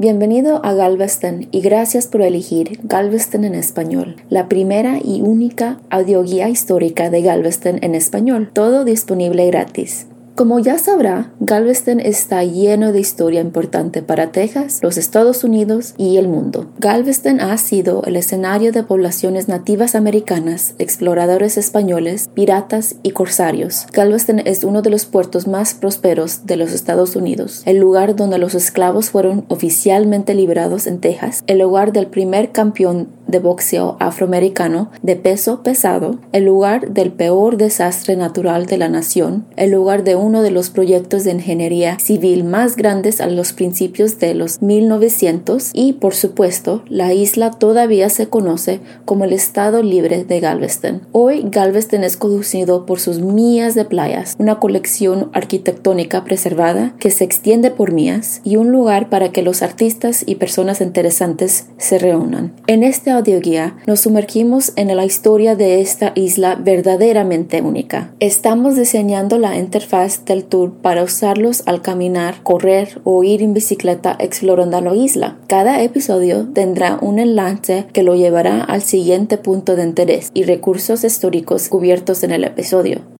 Bienvenido a Galveston y gracias por elegir Galveston en español, la primera y única audioguía histórica de Galveston en español, todo disponible gratis. Como ya sabrá, Galveston está lleno de historia importante para Texas, los Estados Unidos y el mundo. Galveston ha sido el escenario de poblaciones nativas americanas, exploradores españoles, piratas y corsarios. Galveston es uno de los puertos más prósperos de los Estados Unidos, el lugar donde los esclavos fueron oficialmente liberados en Texas, el lugar del primer campeón de boxeo afroamericano de peso pesado, el lugar del peor desastre natural de la nación, el lugar de uno de los proyectos de ingeniería civil más grandes a los principios de los 1900 y, por supuesto, la isla todavía se conoce como el Estado Libre de Galveston. Hoy Galveston es conducido por sus millas de playas, una colección arquitectónica preservada que se extiende por millas y un lugar para que los artistas y personas interesantes se reúnan. En este audioguía nos sumergimos en la historia de esta isla verdaderamente única. Estamos diseñando la interfaz del tour para usarlos al caminar, correr o ir en bicicleta explorando la isla. Cada episodio tendrá un enlace que lo llevará al siguiente punto de interés y recursos históricos cubiertos en el episodio.